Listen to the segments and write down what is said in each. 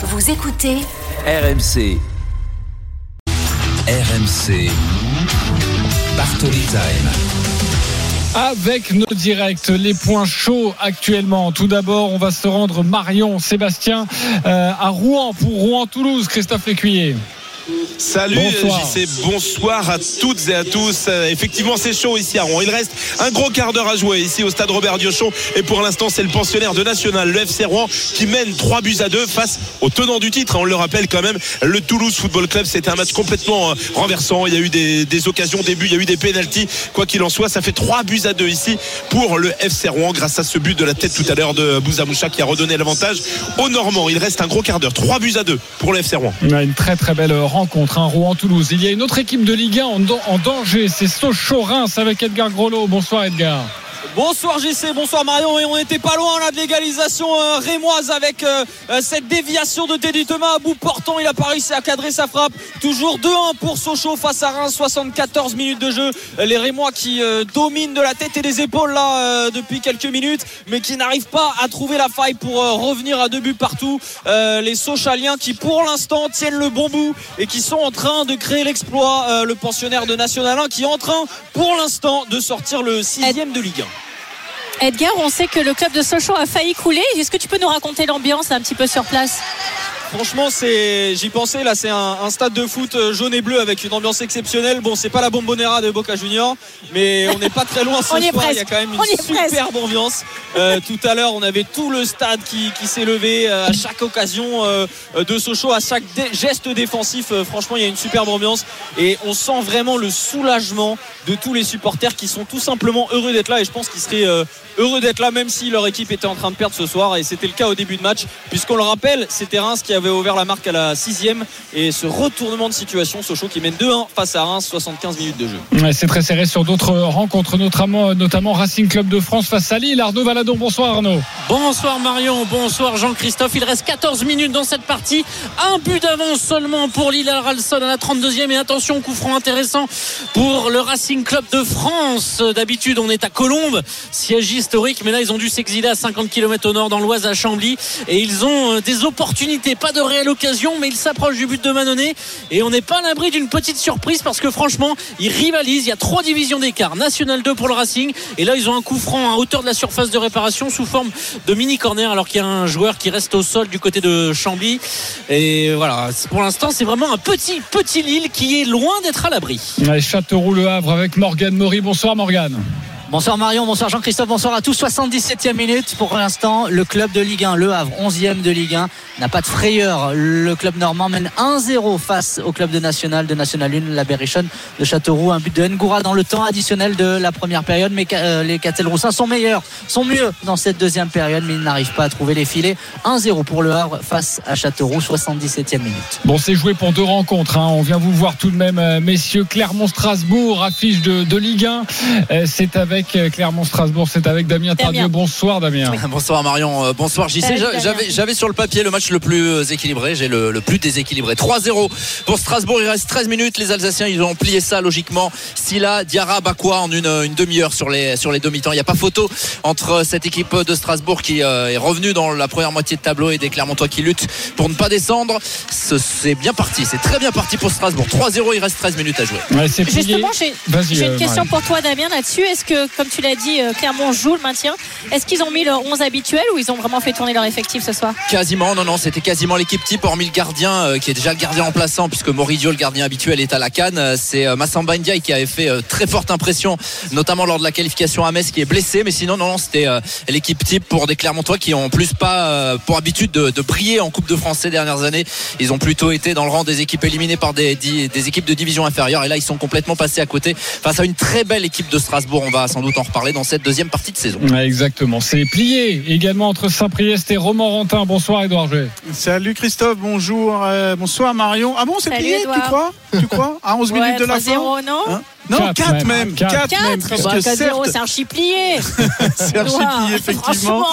Vous écoutez RMC. RMC. Bartoli Time. Avec nos directs, les points chauds actuellement. Tout d'abord, on va se rendre Marion, Sébastien, euh, à Rouen pour Rouen-Toulouse. Christophe Lécuyer. Salut Bonsoir. JC, bonsoir à toutes et à tous. Euh, effectivement, c'est chaud ici à Rouen. Il reste un gros quart d'heure à jouer ici au stade Robert Diochon. Et pour l'instant, c'est le pensionnaire de National, le FC Rouen, qui mène 3 buts à 2 face au tenant du titre. On le rappelle quand même, le Toulouse Football Club. C'était un match complètement euh, renversant. Il y a eu des, des occasions, des buts, il y a eu des pénalties. Quoi qu'il en soit, ça fait 3 buts à 2 ici pour le FC Rouen grâce à ce but de la tête tout à l'heure de Bouzamoucha qui a redonné l'avantage aux Normands. Il reste un gros quart d'heure. 3 buts à 2 pour le FC Rouen. On a une très très belle rencontre, un Rouen-Toulouse. Il y a une autre équipe de Ligue 1 en, en danger, c'est Sochaux-Reims avec Edgar Grolot. Bonsoir Edgar. Bonsoir JC, bonsoir Marion. Et on n'était pas loin là de l'égalisation euh, rémoise avec euh, euh, cette déviation de Teddy Thomas à bout portant. Il a pas réussi à cadrer sa frappe. Toujours 2-1 pour Sochaux face à Reims. 74 minutes de jeu. Les Rémois qui dominent de la tête et des épaules là depuis quelques minutes mais qui n'arrivent pas à trouver la faille pour revenir à deux buts partout. Les Sochaliens qui pour l'instant tiennent le bon bout et qui sont en train de créer l'exploit le pensionnaire de National 1 qui est en train pour l'instant de sortir le sixième de Ligue 1 Edgar, on sait que le club de Sochaux a failli couler. Est-ce que tu peux nous raconter l'ambiance un petit peu sur place? Franchement, c'est, j'y pensais. Là, c'est un, un stade de foot euh, jaune et bleu avec une ambiance exceptionnelle. Bon, c'est pas la bombonera de Boca Junior, mais on n'est pas très loin ce On soir. Il y a quand même une superbe ambiance. Euh, tout à l'heure, on avait tout le stade qui, qui s'est levé euh, à chaque occasion euh, de Sochaux, à chaque dé- geste défensif. Euh, franchement, il y a une superbe ambiance et on sent vraiment le soulagement de tous les supporters qui sont tout simplement heureux d'être là. Et je pense qu'ils seraient heureux d'être là, même si leur équipe était en train de perdre ce soir. Et c'était le cas au début de match, puisqu'on le rappelle, c'était Reims qui avait ouvert la marque à la sixième. Et ce retournement de situation, Sochaux qui mène 2-1 face à Reims, 75 minutes de jeu. Ouais, c'est très serré sur d'autres rencontres, notamment, notamment Racing Club de France face à Lille. Arnaud Valadon, bonsoir Arnaud. Bonsoir Marion, bonsoir Jean-Christophe. Il reste 14 minutes dans cette partie. Un but d'avance seulement pour Lille Ralson à la 32e. Et attention, coup franc intéressant pour le Racing Club de France. D'habitude, on est à Colombes, siège historique. Mais là, ils ont dû s'exiler à 50 km au nord dans l'Oise à Chambly. Et ils ont euh, des opportunités, pas de réelle occasion, mais ils s'approchent du but de Manonnet. Et on n'est pas à l'abri d'une petite surprise parce que franchement, ils rivalisent. Il y a trois divisions d'écart. National 2 pour le Racing. Et là, ils ont un coup franc à hauteur de la surface de réparation sous forme de mini corner alors qu'il y a un joueur qui reste au sol du côté de Chambly et voilà pour l'instant c'est vraiment un petit petit Lille qui est loin d'être à l'abri Ouais, Châteauroux Le Havre avec Morgane Maury. Bonsoir Morgane. Bonsoir Marion, bonsoir Jean-Christophe, bonsoir à tous. 77e minute pour l'instant. Le club de Ligue 1, Le Havre, 11e de Ligue 1, n'a pas de frayeur. Le club normand mène 1-0 face au club de National, de National 1, la Berrichonne de Châteauroux. Un but de Ngoura dans le temps additionnel de la première période. Mais euh, les Castelroussins sont meilleurs, sont mieux dans cette deuxième période, mais ils n'arrivent pas à trouver les filets. 1-0 pour Le Havre face à Châteauroux, 77e minute. Bon, c'est joué pour deux rencontres. hein. On vient vous voir tout de même, euh, messieurs. Clermont-Strasbourg, affiche de, Ligue 1. Euh, C'est avec euh, Clermont-Strasbourg, c'est avec Damien Tardieu. Bonsoir Damien. Bonsoir Marion, Euh, bonsoir JC. J'avais, j'avais sur le papier le match le plus euh, équilibré, j'ai le, le plus déséquilibré. 3-0 pour Strasbourg, il reste 13 minutes. Les Alsaciens, ils ont plié ça logiquement. Silla, Diarra, Bakwa en une, une demi-heure sur les, sur les demi-temps. Il n'y a pas photo entre cette équipe de Strasbourg qui euh, est revenue dans la première moitié de tableau et des Clermontois qui luttent pour ne pas descendre. Ce- C'est bien parti, c'est très bien parti pour Strasbourg. 3-0, il reste 13 minutes à jouer. Ouais. Justement, j'ai une question pour toi, Damien, là-dessus. Est-ce que, comme tu l'as dit, euh, Clermont joue le maintien Est-ce qu'ils ont mis leur 11 habituel ou ils ont vraiment fait tourner leur effectif ce soir Quasiment, non, non, c'était quasiment l'équipe type, hormis le gardien euh, qui est déjà le gardien remplaçant, puisque Moridio, le gardien habituel, est à la canne. Euh, C'est euh, Massamba qui avait fait très forte impression, notamment lors de la qualification à Metz, qui est blessé. Mais sinon, non, non, c'était l'équipe type pour des Clermontois qui ont en plus pas pour habitude de, de briller en Coupe de France ces dernières années. Ils ont plutôt été dans le rang des équipes éliminées par des équipes de division inférieure. Et là, ils sont complètement passés à côté face à une très belle équipe de Strasbourg. On va sans doute en reparler dans cette deuxième partie de saison. Ouais, exactement. C'est plié également entre Saint-Priest et Romorantin. Bonsoir Edouard Jouet. Salut Christophe, bonjour, euh, bonsoir Marion. Ah bon, c'est plié, tu crois? Tu crois? À 11 Ouais, minutes de la fin? 3-0, non? Hein? Non, Quatre 4 même, même, quatre. 4 même, 4 puisque bah, 4-0, certes, c'est archi plié c'est archi Edouard, plié, effectivement.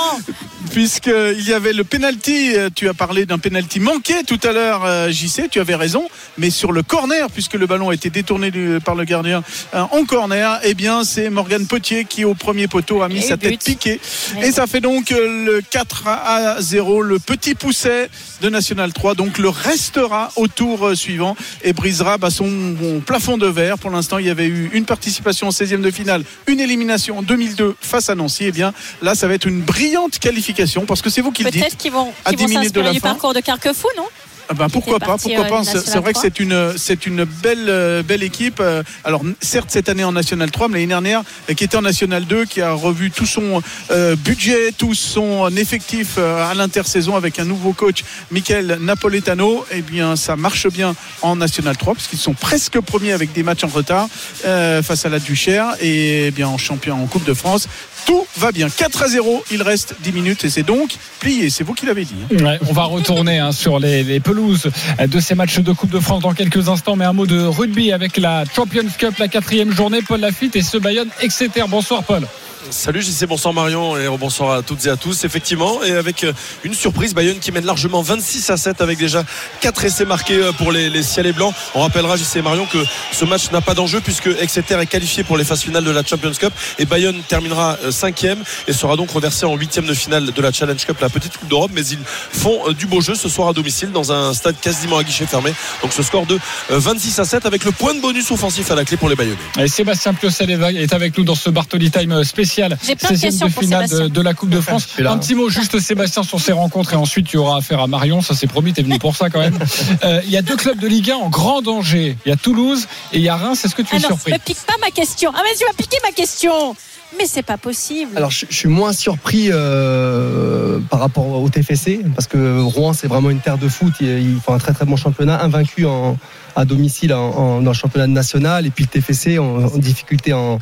puisqu'il y avait le penalty. euh, Tu as parlé d'un penalty manqué tout à l'heure, euh, JC, tu avais raison. Mais sur le corner, puisque le ballon a été détourné du- par le gardien euh, en corner, eh bien, c'est Morgan Potier qui, au premier poteau, a mis Et sa but. tête piquée. Et Et ça fait donc le 4 à 0, le petit pousset de National 3. Donc le restera au tour suivant et brisera bah, son bon, plafond de verre. Pour l'instant, il y avait eu une participation en 16e de finale, une élimination en 2002 face à Nancy. Et bien là, ça va être une brillante qualification parce que c'est vous qui le dites. Peut-être qu'ils vont, à qu'ils 10 vont minutes de la du parcours de Carquefou, non? Ah ben, pourquoi pas, pourquoi euh, pas. C'est vrai que 3. c'est une, c'est une belle, euh, belle équipe. Euh, Alors certes cette année en National 3, mais l'année dernière qui était en National 2, qui a revu tout son euh, budget, tout son effectif euh, à l'intersaison avec un nouveau coach, Michael Napoletano. Eh bien, ça marche bien en National 3 parce qu'ils sont presque premiers avec des matchs en retard euh, face à la Duchère et eh bien en champion en Coupe de France. Tout va bien. 4 à 0. Il reste 10 minutes et c'est donc plié. C'est vous qui l'avez dit. hein. Ouais, on va retourner hein, sur les, les pelouses de ces matchs de Coupe de France dans quelques instants. Mais un mot de rugby avec la Champions Cup, la quatrième journée. Paul Lafitte et ce Bayonne, etc. Bonsoir Paul. Salut JC, bonsoir Marion et bonsoir à toutes et à tous. Effectivement, et avec euh, une surprise, Bayonne qui mène largement 26 à 7 avec déjà 4 essais marqués euh, pour les, ciels et blancs. On rappellera JC et Marion que ce match n'a pas d'enjeu puisque Exeter est qualifié pour les phases finales de la Champions Cup et Bayonne terminera 5e et sera donc reversé en 8e de finale de la Challenge Cup, la petite Coupe d'Europe. Mais ils font euh, du beau jeu ce soir à domicile dans un stade quasiment à guichet fermé. Donc ce score de euh, 26 à 7 avec le point de bonus offensif à la clé pour les Bayonnais. Et Sébastien Piocel est avec nous dans ce Bartoli Time spécial. J'ai plein de 16e questions de pour finale de, de la Coupe de France. là. Un petit mot juste Sébastien sur ces rencontres et ensuite tu auras affaire à Marion. Ça c'est promis, t'es venu pour ça quand même. Euh, Il y a deux clubs de Ligue 1 en grand danger. Il y a Toulouse et il y a Reims. Est-ce que tu es non, surpris? ne pique pas ma question. Ah mais tu vas piquer ma question. Mais c'est pas possible. Alors, je, je suis moins surpris euh, par rapport au TFC parce que Rouen, c'est vraiment une terre de foot. Ils, ils font un très très bon championnat, invaincu en, à domicile en, en- dans le championnat national et puis le TFC en, en difficulté en,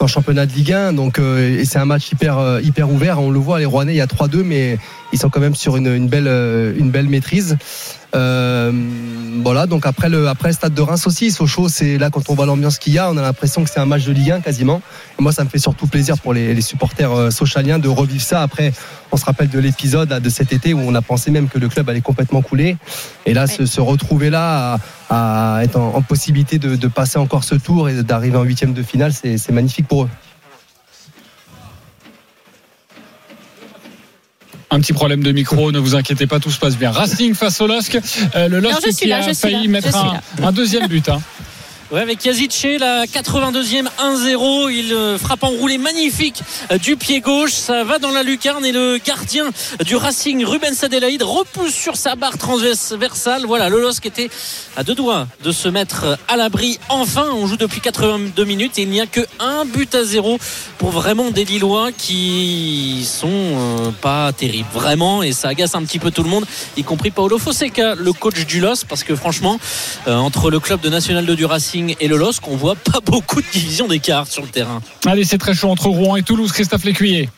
en championnat de Ligue 1. Donc, euh, et c'est un match hyper euh, hyper ouvert. On le voit, les Rouennais, il y a 3-2, mais ils sont quand même sur une, une belle euh, une belle maîtrise. Euh, voilà, donc après le, après le stade de Reims aussi, Sochaux, c'est là quand on voit l'ambiance qu'il y a, on a l'impression que c'est un match de Ligue 1 quasiment. Et moi, ça me fait surtout plaisir pour les, les supporters euh, sochaliens de revivre ça. Après, on se rappelle de l'épisode de cet été où on a pensé même que le club allait complètement couler. Et là, se, se retrouver là, à, à être en, en possibilité de, de passer encore ce tour et d'arriver en huitième de finale, c'est magnifique pour eux. Un petit problème de micro, ne vous inquiétez pas, tout se passe bien. Racing face au LOSC. Euh, le LOSC qui là, a failli là, mettre un deuxième but. hein. Ouais, avec Yazice, la 82e 1-0. Il euh, frappe en roulé magnifique euh, du pied gauche. Ça va dans la lucarne et le gardien du Racing, Ruben Sadelaïde, repousse sur sa barre transversale. Voilà, le LOSC était à deux doigts de se mettre à l'abri. Enfin, on joue depuis 82 minutes et il n'y a que un but à zéro pour vraiment des Lillois qui sont euh, pas terribles. Vraiment, et ça agace un petit peu tout le monde, y compris Paolo Fonseca, le coach du LOSC, parce que franchement, entre le club de National 2 du Racing et le LOSC, on voit pas beaucoup de divisions d'écart sur le terrain. Allez, c'est très chaud entre Rouen et Toulouse. Christophe Lécuyer.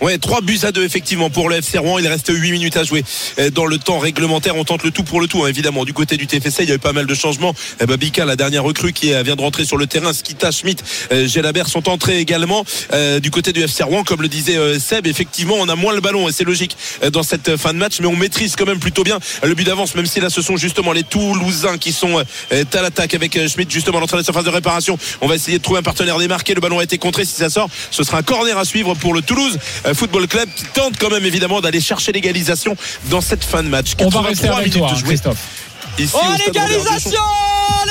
Ouais, 3 buts à 2 effectivement pour le FC Rouen. Il reste 8 minutes à jouer Euh, dans le temps réglementaire. On tente le tout pour le tout, hein, évidemment. Du côté du TFC, il y a eu pas mal de changements. Eh ben, Bika, la dernière recrue qui euh, vient de rentrer sur le terrain, Skita, Schmidt, euh, Gelabert sont entrés également. Euh, du côté du FC Rouen, comme le disait Seb, effectivement, on a moins le ballon et c'est logique dans cette fin de match, mais on maîtrise quand même plutôt bien le but d'avance, même si là ce sont justement les Toulousains qui sont à l'attaque avec Schmidt justement dans la surface de réparation. On va essayer de trouver un partenaire démarqué. Le ballon a été contré. Si ça sort, ce sera un corner à suivre pour le Toulouse Football Club qui tente quand même évidemment d'aller chercher l'égalisation dans cette fin de match. On va rester 83 avec toi, hein, Christophe. Ici Oh, l'égalisation.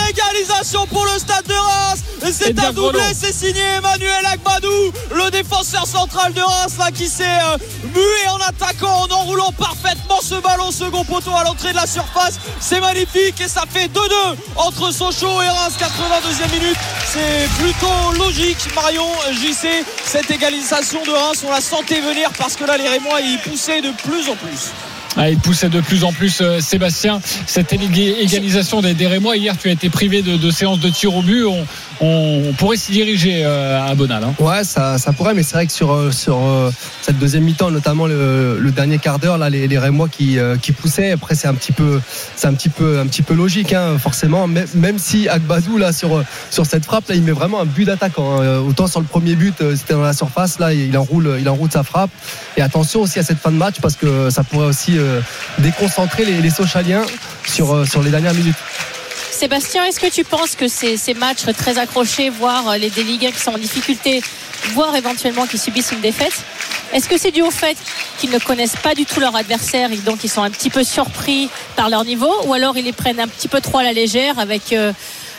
L'égalisation pour le stade de Reims. C'est bien un doublé, c'est signé Emmanuel Agbadou Le défenseur central de Reims là qui s'est euh, mué en attaquant, en enroulant parfaitement ce ballon second poteau à l'entrée de la surface. C'est magnifique et ça fait 2-2 entre Sochaux et Reims 82e minute. C'est plutôt logique Marion JC Cette égalisation de Reims. On la sentait venir parce que là les Rémois ils poussaient de plus en plus Ah, il poussait de plus en plus euh, Sébastien. Cette égalisation des, des Rémois hier tu as été privé de, séances de tir au but on pourrait s'y diriger euh, à Bonal. Hein. Ouais, ça, pourrait, mais c'est vrai que sur, euh, euh, cette deuxième mi-temps, notamment le, dernier quart d'heure, les, Rémois qui, poussaient. Après, c'est un petit peu, c'est un petit peu, logique, hein, forcément. Même, si Agbadou là sur cette frappe, là, il met vraiment un but d'attaquant. hein. Autant sur le premier but, c'était dans la surface, là, il enroule, il enroule sa frappe. Et attention aussi à cette fin de match parce que ça pourrait aussi déconcentrer les, les Sochaliens sur les dernières minutes. Sébastien, est-ce que tu penses que ces, matchs très accrochés, voire euh, les 1 qui sont en difficulté, voire éventuellement qui subissent une défaite, est-ce que c'est dû au fait qu'ils ne connaissent pas du tout leur adversaire et donc ils sont un petit peu surpris par leur niveau, ou alors ils les prennent un petit peu trop à la légère avec euh,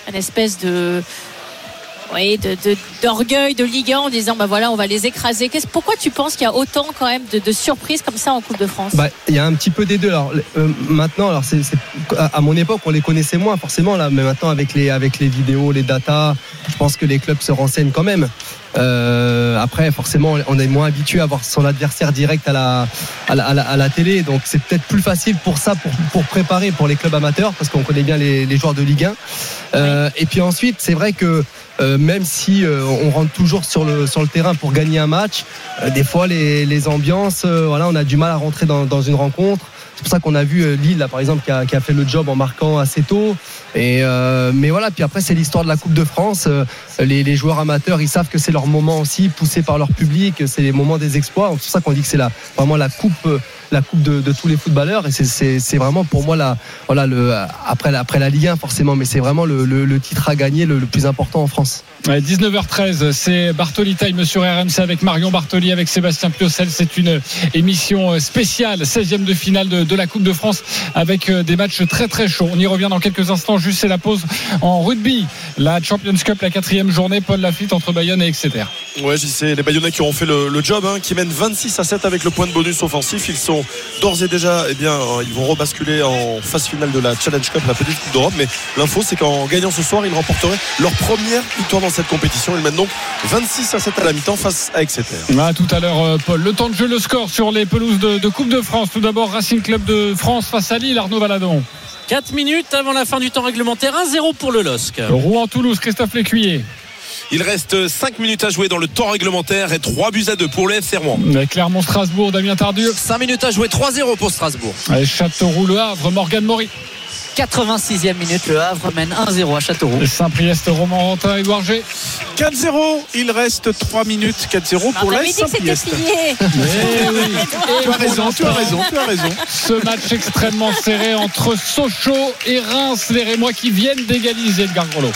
une espèce de oui, de, de- d'orgueil de Ligue 1 en disant bah voilà on va les écraser. Pourquoi tu penses qu'il y a autant quand même de, de surprises comme ça en Coupe de France? Bah, il y a un petit peu des deux. Alors, euh, maintenant, alors c'est, à mon époque, on les connaissait moins forcément là, mais maintenant avec les avec les vidéos, les datas, je pense que les clubs se renseignent quand même. Euh, après, forcément, on est moins habitué à voir son adversaire direct à la à la, à la- télé, donc c'est peut-être plus facile pour ça, pour, pour préparer pour les clubs amateurs, parce qu'on connaît bien les, les joueurs de Ligue 1. Euh, Et puis ensuite, c'est vrai que euh, même si euh, on rentre toujours sur le sur le terrain pour gagner un match, euh, des fois les, les ambiances, euh, voilà, on a du mal à rentrer dans, dans une rencontre. C'est pour ça qu'on a vu euh, Lille, par exemple, qui a, fait le job en marquant assez tôt. Euh, mais voilà, puis après c'est l'histoire de la Coupe de France. Euh, les, joueurs amateurs, ils savent que c'est leur moment aussi, poussé par leur public. C'est les moments des exploits. C'est pour ça qu'on dit que c'est la, vraiment la coupe, de, tous les footballeurs. Et c'est- vraiment pour moi la, voilà, après, la- Ligue 1 forcément, mais c'est vraiment le, titre à gagner, le plus important en France. Ouais, 19h13, c'est Bartoli Time sur RMC avec Marion Bartoli, avec Sébastien Piocel. C'est une émission spéciale, 16e de finale de, la Coupe de France, avec euh, des matchs très très chauds. On y revient dans quelques instants. Juste c'est la pause en rugby. La Champions Cup, la quatrième journée, Paul Lafitte entre Bayonne et Exeter. Ouais, sais, les Bayonnais qui auront fait le, le job, hein, qui mènent 26 à 7 avec le point de bonus offensif. Ils sont d'ores et déjà, eh bien, euh, ils vont rebasculer en phase finale de la Challenge Cup, la petite Coupe d'Europe. Mais l'info, c'est qu'en gagnant ce soir, ils remporteraient leur première victoire dans cette compétition. Ils mènent donc 26 à 7 à la mi-temps face à Exeter. À tout à l'heure, euh, Paul. Le temps de jeu, le score sur les pelouses de, de Coupe de France. Tout d'abord, Racing Club de France face à Lille, Arnaud Valadon. 4 minutes avant la fin du temps réglementaire, 1-0 pour le LOSC. Rouen-Toulouse, Christophe Lécuyer. Il reste 5 minutes à jouer dans le temps réglementaire et 3 buts à 2 pour le FC Rouen. Clermont-Strasbourg, Damien Tardieu. 5 minutes à jouer, 3-0 pour Strasbourg. Allez, Châteauroux, Le Havre, Morgan Maury. 86e minute, le Havre mène 1-0 à Châteauroux. Saint-Priest, Roman Rantin, Edouard G. 4-0, il reste 3 minutes, 4-0 pour On la avait dit que c'était Saint-Priest. plié. Tu as raison, tu as raison, tu as raison. Ce match extrêmement serré entre Sochaux et Reims, les Rémois qui viennent d'égaliser Edgar Grelot.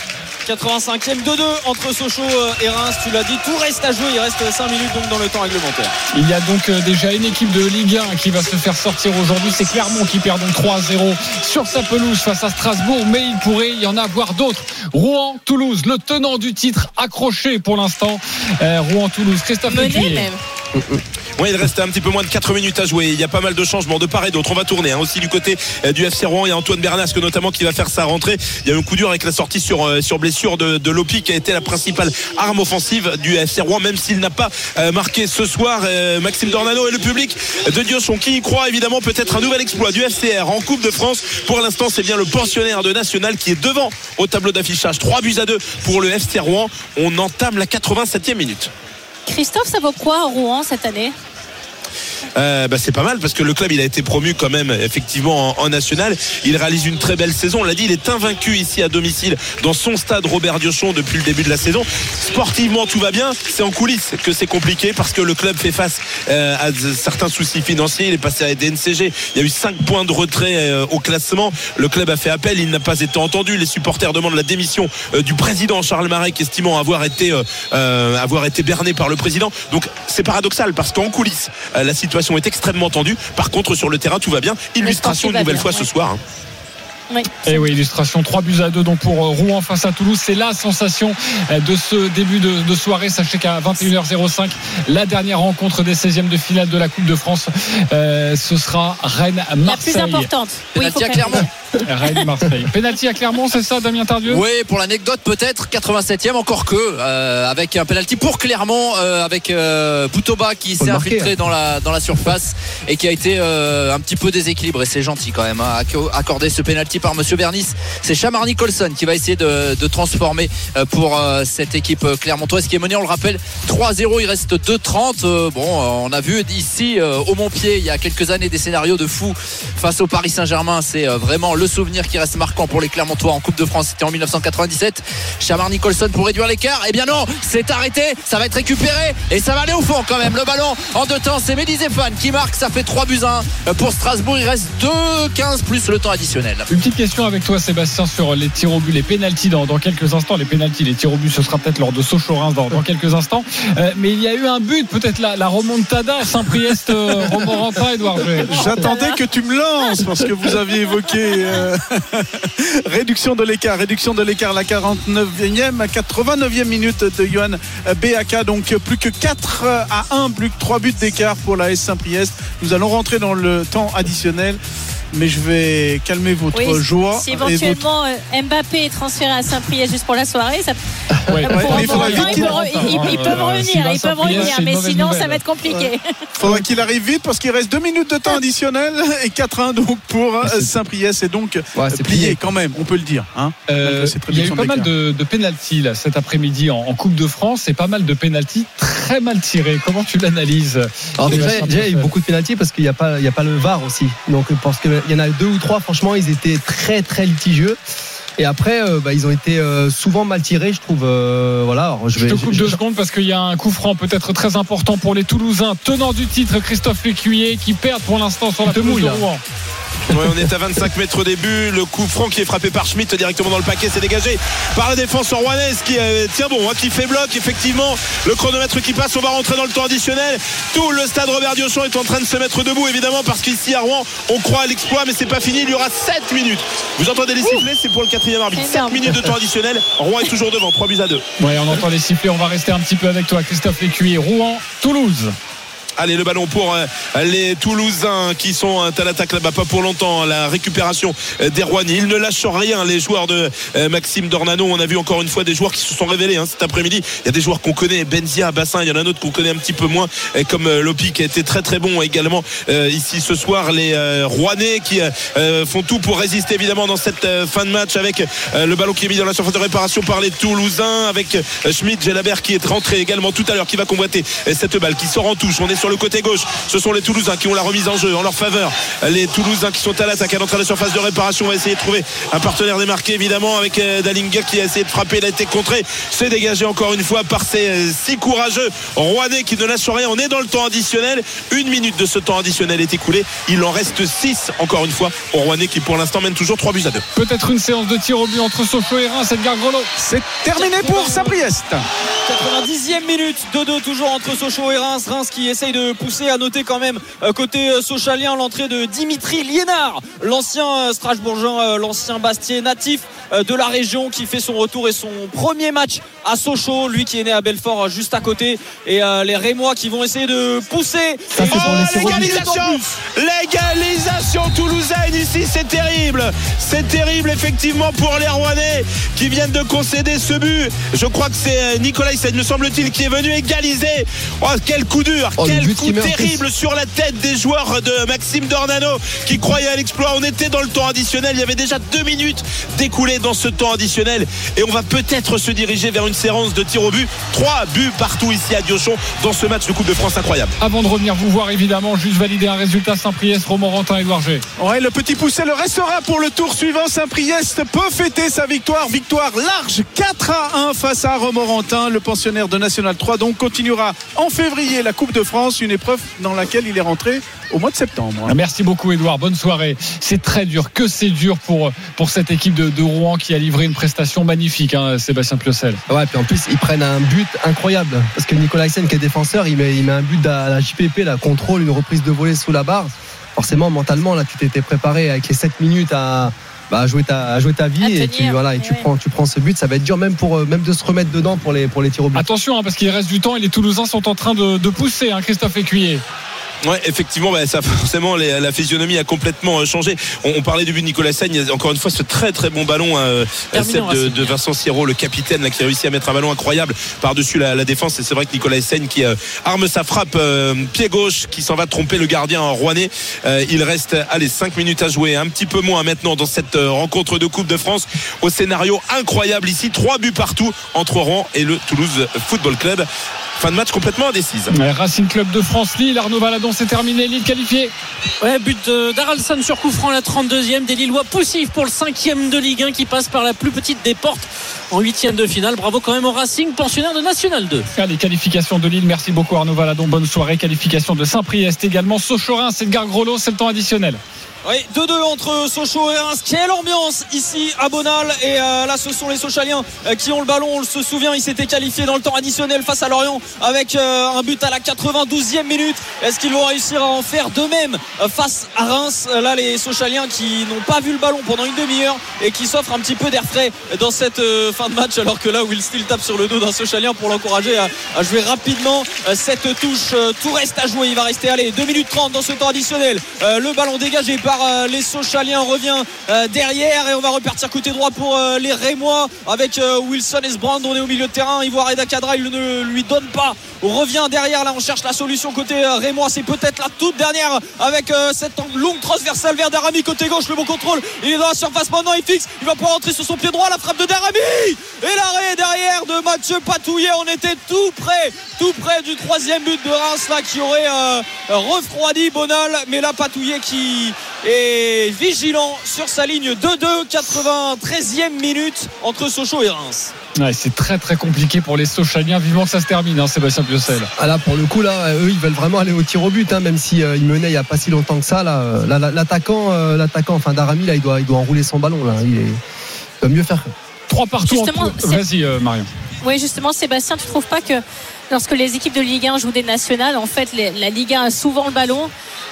85e 2-2 entre Sochaux euh, et Reims, tu l'as dit, tout reste à jouer, il reste 5 minutes donc dans le temps réglementaire. Il y a donc euh, déjà une équipe de Ligue 1 qui va se faire sortir aujourd'hui. C'est Clermont qui perd donc 3-0 sur sa pelouse face à Strasbourg, mais il pourrait y en avoir d'autres. Rouen, Toulouse, le tenant du titre accroché pour l'instant. Euh, Rouen, Toulouse, Christophe Mené Lécuyer. même. Il reste un petit peu moins de 4 minutes à jouer. Il y a pas mal de changements de part et d'autre. On va tourner hein, aussi du côté euh, du FC Rouen. Il y a Antoine Bernasque notamment qui va faire sa rentrée. Il y a eu un coup dur avec la sortie sur, euh, sur blessure de, de Lopi qui a été la principale arme offensive du FC Rouen, même s'il n'a pas euh, marqué ce soir. Maxime Dornano et le public de Diochon qui y croit évidemment peut-être un nouvel exploit du FCR en Coupe de France. Pour l'instant, c'est bien le pensionnaire de National qui est devant au tableau d'affichage. 3 buts à 2 pour le FC Rouen. On entame la 87e minute. Christophe, ça vaut quoi à Rouen cette année? Euh, bah, c'est pas mal parce que le club il a été promu quand même effectivement en, national. Il réalise une très belle saison. On l'a dit, il est invaincu ici à domicile dans son stade Robert Diochon depuis le début de la saison. Sportivement tout va bien. C'est en coulisses que c'est compliqué parce que le club fait face euh, à certains soucis financiers. Il est passé à DNCG. Il y a eu 5 points de retrait euh, au classement. Le club a fait appel. Il n'a pas été entendu. Les supporters demandent la démission euh, du président Charles Marek, estimant avoir été avoir été berné par le président. Donc c'est paradoxal parce qu'en coulisses la situation est extrêmement tendue. Par contre sur le terrain tout va bien. Illustration une nouvelle bien, fois ouais. ce soir. hein. Oui. Et Eh oui, illustration 3 buts à 2 donc pour euh, Rouen face à Toulouse. C'est la sensation euh, de ce début de, de soirée. Sachez qu'à 21h05, la dernière rencontre des 16e de finale de la Coupe de France, euh, ce sera La Rennes-Marseille. plus importante. Oui, il faut Dire. Rennes-Marseille. Penalty à Clermont, c'est ça, Damien Tardieu Oui, pour l'anecdote peut-être 87e encore que euh, avec un penalty pour Clermont euh, avec euh, Boutoba qui s'est infiltré hein. dans la dans la surface et qui a été euh, un petit peu déséquilibré. C'est gentil quand même hein, acco- accorder ce penalty par Monsieur Bernis. C'est Chamar Nicholson qui va essayer de, de transformer pour cette équipe clermontoise qui est menée, on le rappelle, 3-0. Il reste 2-30. Euh, bon, on a vu ici au Montpied il y a quelques années des scénarios de fou face au Paris Saint-Germain. C'est vraiment le souvenir qui reste marquant pour les Clermontois en Coupe de France. C'était en 1997. Chamar Nicholson pour réduire l'écart. Eh bien non, c'est arrêté. Ça va être récupéré et ça va aller au fond quand même. Le ballon en deux temps, c'est Mehdi Zéphane qui marque. Ça fait 3 buts à 1 pour Strasbourg. Il reste 2-15 plus le temps additionnel. Une petite question avec toi, Sébastien, sur les tirs au but, les pénalties dans, dans quelques instants. Les pénalties, les tirs au but, ce sera peut-être lors de Sochaux-Reims dans, dans quelques instants. Euh, mais il y a eu un but, peut-être la, la remontada Saint-Priest, euh, Romorantin, Edouard G. J'attendais que tu me lances parce que vous aviez évoqué euh, réduction de l'écart, réduction de l'écart, la 49e, 89e minute de Johan BAK, donc plus que 4 à 1, plus que 3 buts d'écart pour la S Saint-Priest. Nous allons rentrer dans le temps additionnel. Mais je vais calmer votre Oui, joie. Si votre- éventuellement euh, Mbappé est transféré à Saint-Priest juste pour la soirée, ça, Ouais, pour il faudra vite ils, qu'il peuvent ils- revenir, ils peuvent revenir, c'est mais sinon ça va être compliqué. faudra qu'il arrive vite parce qu'il reste 2 minutes de temps additionnel et 4-1 donc pour euh, Saint-Priest. Et donc Ouais, c'est plié plié. quand même, on peut le dire. hein. Euh, il y a eu pas mal de, de pénalties là, cet après-midi en, en Coupe de France et pas mal de pénalties très mal tirés. Comment tu l'analyses déjà, il y a eu beaucoup de pénalties parce qu'il n'y a pas, il y a pas le VAR aussi. Donc parce qu'il y en a deux ou trois, franchement, ils étaient très très litigieux. Et après, euh, bah, ils ont été euh, souvent mal tirés, je trouve. euh, voilà. Alors, je Je vais. te coupe je- deux je- secondes parce qu'il y a un coup franc peut-être très important pour les Toulousains, tenant du titre Christophe Lécuyer qui perd pour l'instant sur la pelouse de. Rouen. Ouais, on est à 25 mètres au début. Le coup franc qui est frappé par Schmitt directement dans le paquet, c'est dégagé par la défense rouennaise qui euh, tient bon, hein, qui fait bloc. Effectivement, le chronomètre qui passe, on va rentrer dans le temps additionnel. Tout le stade Robert Diochon est en train de se mettre debout, évidemment, parce qu'ici à Rouen, on croit à l'exploit, mais c'est pas fini. Il y aura 7 minutes. Vous entendez les sifflets, c'est pour le quatrième arbitre. 7 Énorme. minutes de temps additionnel. Rouen est toujours devant, 3 buts à 2. Ouais, on entend les sifflets. On va rester un petit peu avec toi, Christophe Lécuyer. Rouen, Toulouse. Allez, le ballon pour euh, les Toulousains qui sont à l'attaque là-bas, pas pour longtemps. La récupération euh, des Rouennais. Ils ne lâchent rien, les joueurs de euh, Maxime Dornano. On a vu encore une fois des joueurs qui se sont révélés hein, cet après-midi. Il y a des joueurs qu'on connaît, Benzia, Bassin. Il y en a un qu'on connaît un petit peu moins, comme Lopi qui a été très très bon également ici ce soir. Les Rouennais qui font tout pour résister évidemment dans cette fin de match avec le ballon qui est mis dans la surface de réparation par les Toulousains avec Schmidt, Gelabert qui est rentré également tout à l'heure, qui va convoiter cette balle, qui sort en touche. Le côté gauche. Ce sont les Toulousains qui ont la remise en jeu en leur faveur. Les Toulousains qui sont à l'attaque à l'entrée de la surface de réparation. On va essayer de trouver un partenaire démarqué évidemment avec euh, Dalinga qui a essayé de frapper. Il a été contré. C'est dégagé encore une fois par ces euh, six courageux Rouennais qui ne lâchent rien. On est dans le temps additionnel. Une minute de ce temps additionnel est écoulée. Il en reste six encore une fois aux Rouennais qui pour l'instant mènent toujours 3 buts à 2. Peut-être une séance de tir au but entre Sochaux et Reims, Edgar Grelot. C'est terminé pour Saint-Priest. 90e minute, 2-2 toujours entre Sochaux et Reims. Reims qui essaye de pousser à noter quand même euh, côté euh, sochalien l'entrée de Dimitri Liénard, l'ancien euh, Strasbourgeois, l'ancien Bastier natif de la région qui fait son retour et son premier match à Sochaux, lui qui est né à Belfort juste à côté. Et les Rémois qui vont essayer de pousser. Ça, Oh. Légalisation Légalisation toulousaine ici, c'est terrible. C'est terrible effectivement pour les Rouennais qui viennent de concéder ce but. Je crois que c'est Nicolas Hyssen, me semble-t-il, qui est venu égaliser. Oh, quel coup dur, Oh, quel coup terrible sur la tête des joueurs de Maxime Dornano qui croyaient à l'exploit. On était dans le temps additionnel, il y avait déjà deux minutes d'écoulé dans ce temps additionnel et on va peut-être se diriger vers une séance de tir au but. Trois buts partout ici à Diochon dans ce match de Coupe de France incroyable. Avant de revenir vous voir, évidemment, juste valider un résultat Saint-Priest, Romorantin, Edouard G. Ouais, le petit poussé le restera pour le tour suivant. Saint-Priest peut fêter sa victoire. Victoire large 4 à 1 face à Romorantin. Le pensionnaire de National 3 donc continuera en février la Coupe de France, une épreuve dans laquelle il est rentré au mois de septembre. Merci beaucoup Edouard, bonne soirée. C'est très dur, que c'est dur pour, pour cette équipe de, de Rouen qui a livré une prestation magnifique, hein, Sébastien Piocel. Ouais, puis en plus, ils prennent un but incroyable. Parce que Nicolas Hyssen, qui est défenseur, il met, il met un but à la JPP, la contrôle, une reprise de volée sous la barre. Forcément, mentalement, là, tu t'étais préparé avec les 7 minutes à, bah, à jouer, ta, à jouer ta vie. À et tenir, tu, voilà, et tu, ouais. prends, tu prends ce but. Ça va être dur même, pour, euh, même de se remettre dedans pour les, pour les tirs au but. Attention, hein, parce qu'il reste du temps et les Toulousains sont en train de, de pousser, hein, Christophe Écuyer. Ouais, effectivement, bah, ça forcément les- la physionomie a complètement euh, changé. On, on parlait du but de Nicolas a encore une fois ce très très bon ballon euh, en de, Vincent Siro, le capitaine là, qui a réussi à mettre un ballon incroyable par-dessus la, la défense. Et c'est vrai que Nicolas Saigne qui euh, arme sa frappe euh, pied gauche, qui s'en va tromper le gardien en rouennais. Euh, il reste allez 5 minutes à jouer, un petit peu moins maintenant dans cette euh, rencontre de Coupe de France au scénario incroyable ici, trois buts partout entre Rouen et le Toulouse Football Club. Fin de match complètement indécise. Racing Club de France, Lille, Arnaud Valadon, c'est terminé. Lille qualifié. Ouais, but d'Aralson sur coup franc à la 32e. Des Lillois poussifs pour le 5e de Ligue 1 qui passe par la plus petite des portes en 8e de finale. Bravo quand même au Racing, pensionnaire de National 2. Allez, qualification de Lille. Merci beaucoup Arnaud Valadon. Bonne soirée. Qualification de Saint-Priest également. Sochorin, c'est Edgar c'est le temps additionnel. Oui, 2-2 entre Sochaux et Reims. Quelle ambiance ici à Bonal. Et euh, là, ce sont les Sochaliens euh, qui ont le ballon. On se souvient, ils s'étaient qualifiés dans le temps additionnel face à Lorient avec euh, un but à la 92e minute. Est-ce qu'ils vont réussir à en faire de même face à Reims? Là, les Sochaliens qui n'ont pas vu le ballon pendant une demi-heure et qui s'offrent un petit peu d'air frais dans cette fin de match. Alors que là, Will Steele tape sur le dos d'un Sochalien pour l'encourager à, jouer rapidement cette touche. Tout reste à jouer. Il va rester, allez, 2 minutes 30 dans ce temps additionnel. Le ballon dégagé par euh, les Sochaliens revient euh, derrière et on va repartir côté droit pour euh, les Rémois avec Wilson et Sbrand. On est au milieu de terrain. Ivoire et Dakadra, il ne lui donne pas. On revient derrière. Là, on cherche la solution côté Rémois. C'est peut-être la toute dernière avec cette longue transversale vers Darami côté gauche. Le bon contrôle. Il est dans la surface maintenant. Il fixe. Il va pouvoir entrer sur son pied droit. La frappe de Darami. Et l'arrêt derrière de Mathieu Patouillet. On était tout près, tout près du troisième but de Reims là qui aurait refroidi Bonal. Mais là, Patouillet qui est vigilant sur sa ligne 2-2, 93e minute entre Sochaux et Reims. Ouais, c'est très très compliqué pour les Sochaliens. Vivement que ça se termine, hein, Sébastien Piocel. Ah là, pour le coup, là, eux, ils veulent vraiment aller au tir au but, hein, même si euh, ils menaient il n'y a pas si longtemps que ça. Euh, là, là, l'attaquant, euh, l'attaquant, enfin Darami, là, il doit, il doit enrouler son ballon. Là, il, est- il doit mieux faire. Trois partout. Justement, entre- c'est- Vas-y, euh, Marion. Oui, justement, Sébastien, tu trouves pas que lorsque les équipes de Ligue 1 jouent des nationales, en fait, les- la Ligue 1 a souvent le ballon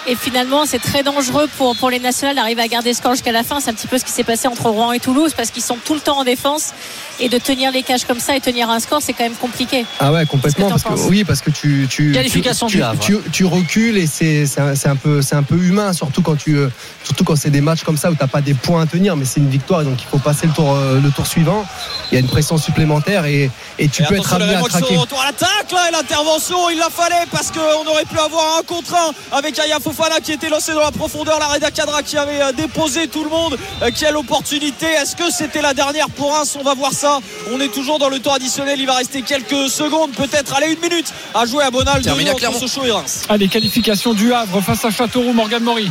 et finalement, c'est très dangereux pour, pour les nationales d'arriver à garder score jusqu'à la fin. C'est un petit peu ce qui s'est passé entre Rouen et Toulouse parce qu'ils sont tout le temps en défense et de tenir les cages comme ça et tenir un score, c'est quand même compliqué. Ah ouais, complètement. Parce que oui, parce que tu, tu, Qualification tu, du Havre. tu, tu recules et c'est, c'est, un, peu, c'est un peu humain, surtout quand tu, euh, surtout quand c'est des matchs comme ça où t'as pas des points à tenir, mais c'est une victoire et donc il faut passer le tour, euh, le tour suivant. Il y a une pression supplémentaire et, et tu Et peux être amené à craquer. de retour à l'attaque là et l'intervention il la fallait parce qu'on aurait pu avoir un contre un avec Aya Fofana qui était lancé dans la profondeur. La Reda Kadra qui avait euh, déposé tout le monde. Euh, qui a l'opportunité est-ce que c'était la dernière pour Reims? On va voir ça. On est toujours dans le temps additionnel. Il va rester quelques secondes peut-être allez une minute à jouer à Bonal Terminé deux à Clermont. Sochaux et Reims. Allez, qualification du Havre face à Châteauroux, Morgan Maury.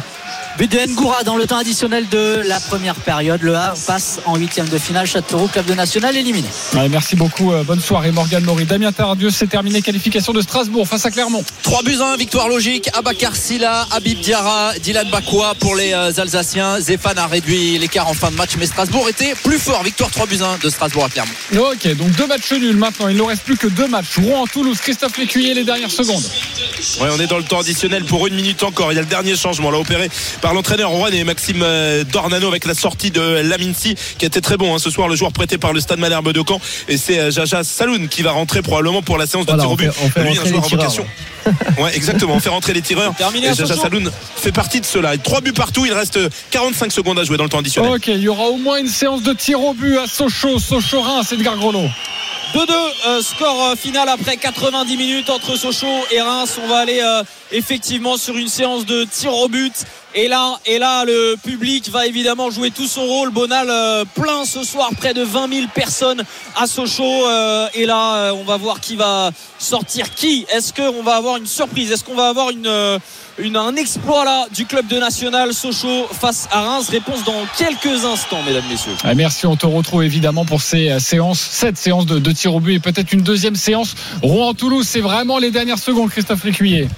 But de Ngoura dans le temps additionnel de la première période. Le Havre passe en huitième de finale. Châteauroux, club de national éliminé. Ouais, merci beaucoup. euh, bonne soirée, Morgan Maury. Damien Tardieu, c'est terminé. Qualification de Strasbourg face à Clermont. 3 buts 1, victoire logique. Abakar Silla, Habib Diarra, Dylan Bakwa pour les euh, Alsaciens. Zéphane a réduit l'écart en fin de match, mais Strasbourg était plus fort. Victoire 3 buts 1 de Strasbourg à Clermont. Ok, donc deux matchs nuls maintenant. Il ne reste plus que deux matchs. Rouen, Toulouse, Christophe Lécuyer, les dernières secondes. Ouais, on est dans le temps additionnel pour une minute encore. Il y a le dernier changement là opéré par l'entraîneur Rouen et Maxime euh, Dornano avec la sortie de Laminci qui était très bon hein, ce soir. Le joueur prêté par le Stade Malherbe de Caen et c'est euh, Jaja Saloun qui va rentrer probablement pour la séance de Voilà, tir au on but. fait- on fait Lui, un rentrer joueur les à tireurs, vocation. Ouais, exactement. On fait rentrer les tireurs. Terminé et à Jaja. Saloun fait partie de cela. Trois buts partout. Il reste 45 secondes à jouer dans le temps additionnel. Ok, il y aura au moins une séance de tir au but à Sochaux, Sochaux-Reims, Edgar. 2-2 euh, score euh, final après 90 minutes entre Sochaux et Reims. On va aller euh, effectivement sur une séance de tir au but. Et là, et là, le public va évidemment jouer tout son rôle. Bonal plein ce soir, près de 20 000 personnes à Sochaux. Et là, on va voir qui va sortir qui. Est-ce qu'on va avoir une surprise? Est-ce qu'on va avoir une, un exploit là du club de national Sochaux face à Reims Réponse dans quelques instants, mesdames, messieurs. Ah, Merci, on te retrouve évidemment pour ces euh, séances, cette séance de, de tir au but et peut-être une deuxième séance. Rouen-Toulouse, c'est vraiment les dernières secondes, Christophe Lécuyer.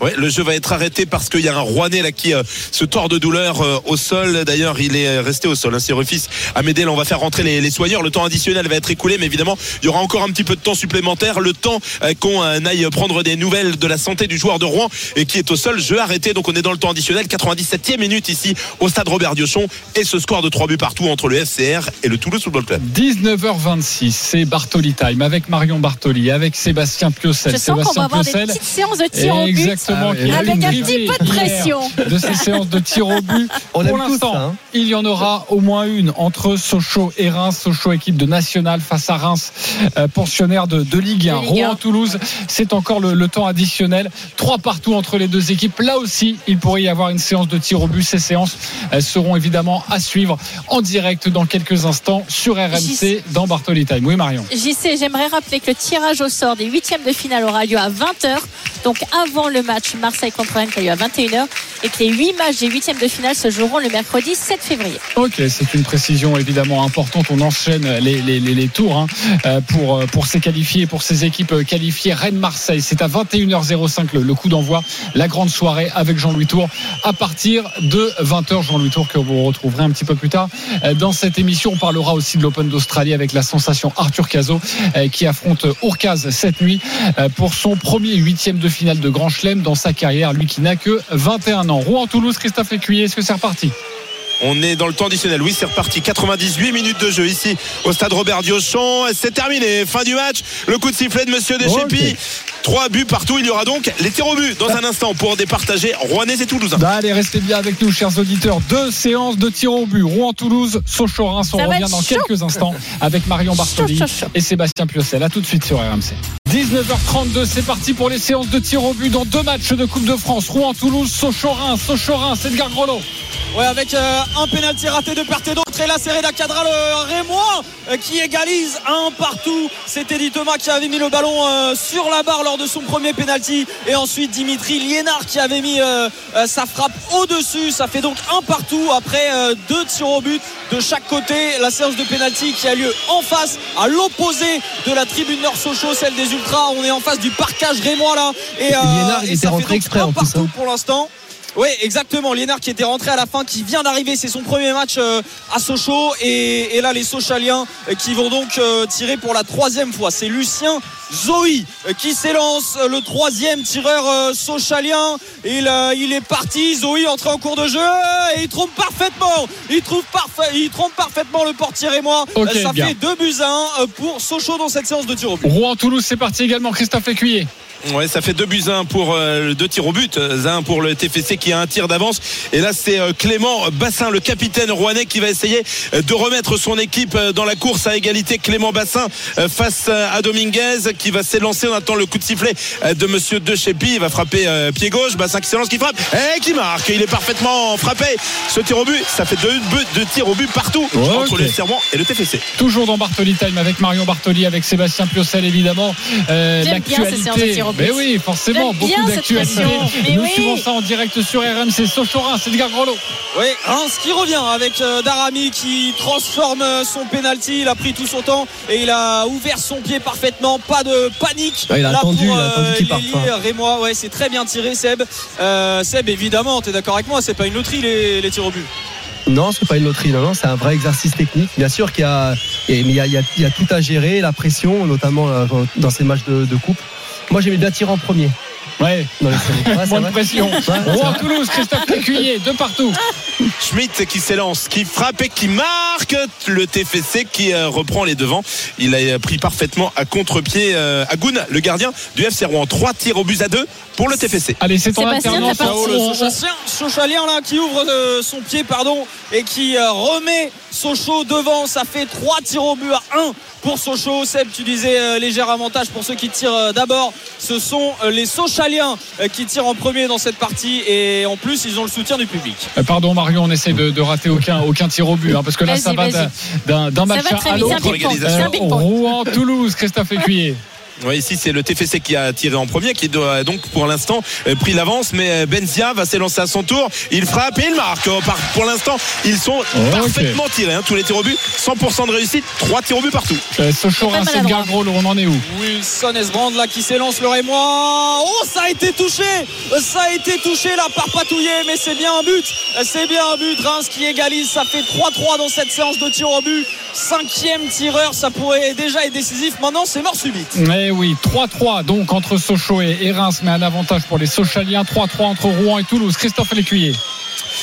Ouais, le jeu va être arrêté parce qu'il y a un Rouennais là qui euh, se tord de douleur euh, au sol. D'ailleurs, il est resté au sol. Hein, c'est refils à Médel. On va faire rentrer les, les soigneurs. Le temps additionnel va être écoulé, mais évidemment, il y aura encore un petit peu de temps supplémentaire. Le temps euh, qu'on euh, aille prendre des nouvelles de la santé du joueur de Rouen et qui est au sol. Jeu arrêté. Donc on est dans le temps additionnel. 97e minute ici au stade Robert Diochon et ce score de 3 buts partout entre le FCR et le Toulouse Football Club. 19h26, c'est Bartoli Time avec Marion Bartoli, avec Sébastien Piocel. Je sens qu'on Sébastien va avoir des petites séances de tir au but. Exactement. Ah qui Avec un petit peu de pression. de ces séances de tir au but. On Pour l'instant, hein. il y en aura au moins une entre Sochaux et Reims. Sochaux équipe de nationale face à Reims, euh, pensionnaire de, de Ligue 1. De Ligue 1. Rouen-Toulouse, c'est encore le, le temps additionnel. Trois partout entre les deux équipes. Là aussi, il pourrait y avoir une séance de tir au but. Ces séances elles seront évidemment à suivre en direct dans quelques instants sur RMC dans Bartoli Time. Oui, Marion. JC, j'aimerais rappeler que le tirage au sort des huitièmes de finale aura lieu à 20h, donc avant le match Marseille contre Rennes qui a lieu à 21h, et que les huit matchs des huitièmes de finale se joueront le mercredi 7 février. Ok, c'est une précision évidemment importante. On enchaîne les, tours hein, euh, pour, euh, pour ces qualifiés, pour ces équipes qualifiées. Rennes-Marseille, c'est à 21h05 le, coup d'envoi. La grande soirée avec Jean-Louis Tour à partir de 20h. Jean-Louis Tour que vous retrouverez un petit peu plus tard euh, dans cette émission. On parlera aussi de l'Open d'Australie avec la sensation Arthur Cazot qui affronte Urcaz cette nuit pour son premier huitième de finale de Grand Chelem dans sa carrière. Lui qui n'a que 21 ans. Rouen-Toulouse, Christophe Écuyer, est-ce que c'est reparti? On est dans le temps additionnel. Oui, c'est reparti. 98 minutes de jeu ici au stade Robert Diochon. C'est terminé. Fin du match. Le coup de sifflet de Monsieur Deschépy. Ok. Trois buts partout. Il y aura donc les tirs au but dans un instant pour départager Rouennais et Toulousains. Bah, allez, restez bien avec nous, chers auditeurs. Deux séances de tir au but. Rouen-Toulouse, Sochaux-Reims. On revient dans chaud. quelques instants avec Marion Bartoli Chaud, chaud, chaud. et Sébastien Piocel. À tout de suite sur RMC. 19h32, c'est parti pour les séances de tir au but dans deux matchs de Coupe de France. Rouen-Toulouse, Sochaux-Reims, Sochaux-Reims, Edgar Grolot. Ouais, avec euh, un pénalty raté de part et d'autre. Et là, c'est Reda Cadra, le Rémois, euh, qui égalise un partout. C'était Eddie Thomas qui avait mis le ballon euh, sur la barre lors de son premier pénalty. Et ensuite, Dimitri Liénard qui avait mis euh, euh, sa frappe au-dessus. Ça fait donc un partout après euh, deux tirs au but de chaque côté. La séance de pénalty qui a lieu en face, à l'opposé de la tribune Nord Sochaux, celle des Ultras. On est en face du parcage Rémois là. Et, euh, Liénard, il et était ça fait rentré donc exprès, un en partout hein. pour l'instant. Oui, exactement. Liénard qui était rentré à la fin, qui vient d'arriver. C'est son premier match euh, à Sochaux. Et, et là, les Sochaliens euh, qui vont donc euh, tirer pour la troisième fois. C'est Lucien Zoï euh, qui s'élance, le troisième tireur sochalien. Il, il est parti. Zoï entré en cours de jeu et il trompe parfaitement. Il, trouve parfait, il trompe parfaitement le portier et moi. Ça bien. fait deux buts à 1 pour Sochaux dans cette séance de tir au but. Rouen-Toulouse, c'est parti également. Christophe Écuyer. Ouais, ça fait deux buts à un pour euh, deux tirs au but, euh, un pour le TFC qui a un tir d'avance. Et là, c'est euh, Clément Bassin, le capitaine rouennais, qui va essayer euh, de remettre son équipe euh, dans la course à égalité. Clément Bassin face à Dominguez, qui va s'élancer. On attend le coup de sifflet de Monsieur De Chépy. Il va frapper pied gauche. Bassin qui s'élance, qui frappe et qui marque. Il est parfaitement frappé. Ce tir au but, ça fait deux buts, deux tirs au but partout Ok. entre le Serment et le TFC. Toujours dans Bartoli Time avec Marion Bartoli, avec Sébastien Piocel évidemment. Euh, but. Mais oui, forcément, beaucoup bien cette d'actualité. pression. Mais Nous oui. suivons ça en direct sur RMC. Sochaux-Reims, Edgar Grolot. Oui, Reims qui revient avec euh, Darami qui transforme euh, son penalty. Il a pris tout son temps et il a ouvert son pied parfaitement. Pas de panique. Ouais, il a Là attendu, pour, il a attendu qu'il parte, hein. Rémois, ouais, c'est très bien tiré, Seb. Euh, Seb, évidemment, tu es d'accord avec moi, c'est pas une loterie les, les tirs au but. Non, c'est pas une loterie, non, non, c'est un vrai exercice technique. Bien sûr qu'il y a, il y a, il y a- il y a tout à gérer, la pression, notamment euh, dans ces matchs de, de coupe. Moi, j'aimais bien tirer en premier. Ouais, Dans les séries. Ouais, c'est moins de pression. Vrai. Rouen-Toulouse, Christophe Écuyer, de partout. Schmitt qui s'élance, qui frappe et qui marque le TFC qui euh, reprend les devants. Il a pris parfaitement à contre-pied euh, Agoun, le gardien du FC Rouen. Trois tirs au but à deux pour le TFC. Allez, c'est en Sébastien, alternance. Sochalien, là qui ouvre euh, son pied pardon et qui euh, remet Sochaux devant ça fait 3 tirs au but à 1 pour Sochaux Seb tu disais euh, léger avantage pour ceux qui tirent euh, d'abord ce sont euh, les Sochaliens euh, qui tirent en premier dans cette partie et en plus ils ont le soutien du public Euh, Pardon Marion, on essaie de, de rater aucun, aucun tir au but, hein, parce que là ça va d'un- match à l'autre. Euh, ping-pong. Rouen-Toulouse, Christophe Écuyer. Ouais, ici c'est le TFC qui a tiré en premier, qui doit donc pour l'instant euh, pris l'avance, mais euh, Benzia va s'élancer à son tour. Il frappe et il marque. Oh, Pour l'instant, ils sont parfaitement tirés. hein, tous les tirs au but, 100% de réussite, trois tirs au but partout. Euh, maladroit. Edgar Grolot, on en est où? Wilson Esbrand là qui s'élance le Rémois oh ça a été touché ça a été touché là par Patouillet mais c'est bien un but c'est bien un but Reims qui égalise ça fait 3-3 dans cette séance de tir au but cinquième tireur ça pourrait déjà être décisif maintenant c'est mort subite Eh oui, 3-3 donc entre Sochaux et, Reims, mais un avantage pour les Sochaliens. 3-3 entre Rouen et Toulouse. Christophe Lécuyer.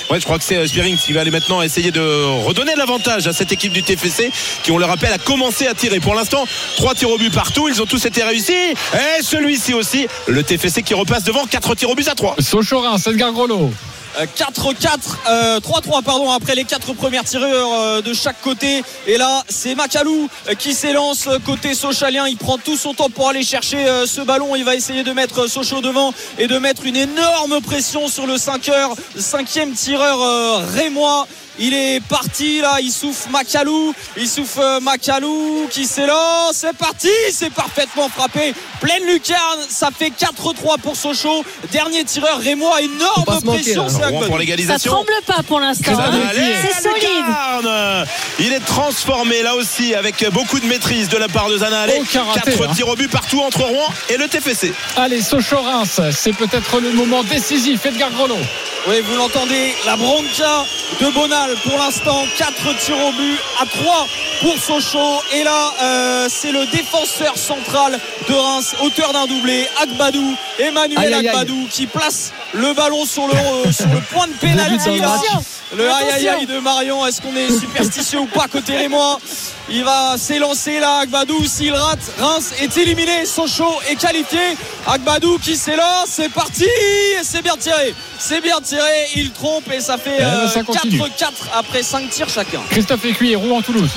Ouais, je crois que c'est euh, Spiering qui va aller maintenant essayer de redonner l'avantage à cette équipe du TFC qui, on le rappelle, a commencé à tirer. Pour l'instant, trois tirs au but partout. Ils ont tous été réussis. Et celui-ci aussi. Le TFC qui repasse devant. Quatre tirs au but à trois. Sochorin, Edgar Grolo. Euh, 4-4, euh, 3-3 pardon après les quatre premières tireurs euh, de chaque côté. Et là c'est Macalou euh, qui s'élance euh, côté Sochalien. Il prend tout son temps pour aller chercher euh, ce ballon. Il va essayer de mettre euh, Sochaux devant et de mettre une énorme pression sur le 5 heures. Cinquième tireur euh, rémois il est parti là, il souffle Macalou, il souffle euh, Macalou qui s'élance, c'est parti, c'est parfaitement frappé, pleine lucarne, ça fait 4-3 pour Sochaux, dernier tireur Rémois, énorme pression, c'est Ça tremble pas pour l'instant. Hein. Allez, C'est solide. Lucarne. Il est transformé là aussi avec beaucoup de maîtrise de la part de Zana raté, 4 hein. tirs au but partout entre Rouen et le TFC. Allez, Sochaux-Reims, c'est peut-être le moment décisif. Edgar Grolo. Oui, vous l'entendez, la bronca de Pour l'instant, 4 tirs au but à 3 pour Sochaux. Et là, euh, c'est le défenseur central de Reims, auteur d'un doublé, Agbadou, Emmanuel Aïe, aïe, aïe. Agbadou, qui place le ballon sur le, euh, sur le point de pénalty. Le aïe aïe aïe de Marion, est-ce qu'on est superstitieux ou pas côté Rémois? Il va s'élancer là, Agbadou, s'il rate, Reims est éliminé, Sochaux est qualifié. Agbadou qui s'élance, c'est parti Et c'est bien tiré, c'est bien tiré, il trompe et ça fait Eh ben, euh, ça continue. 4-4 après 5 tirs chacun. Christophe Écuyer, Rouen-Toulouse.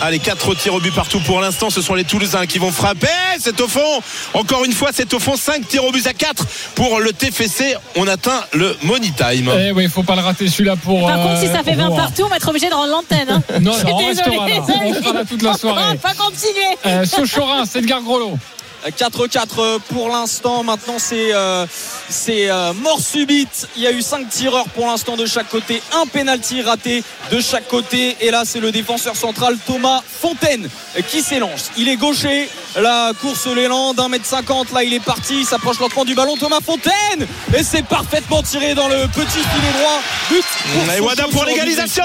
Allez, 4 tirs au but partout pour l'instant. Ce sont les Toulousains qui vont frapper. C'est au fond. Encore une fois, c'est au fond. 5 tirs au but à 4 pour le TFC. On atteint le money time. Eh oui, il faut pas le rater celui-là pour. Par contre, si ça fait euh, 20 Rouen. partout, on va être obligé de rendre l'antenne. hein. Non, non, on restera là. On sera là toute la On soirée. va pas continuer. Euh, Sochaux-Reims, Edgar Grolo. 4-4 pour l'instant. Maintenant, c'est euh, c'est euh, mort subite. Il y a eu 5 tireurs pour l'instant de chaque côté. Un penalty raté de chaque côté. Et là, c'est le défenseur central Thomas Fontaine qui s'élance. Il est gaucher. La course l'élan d'un mètre cinquante. Là, il est parti. Il s'approche lentement du ballon. Thomas Fontaine. Et c'est parfaitement tiré dans le petit filet droit. But pour Et Wada pour l'égalisation.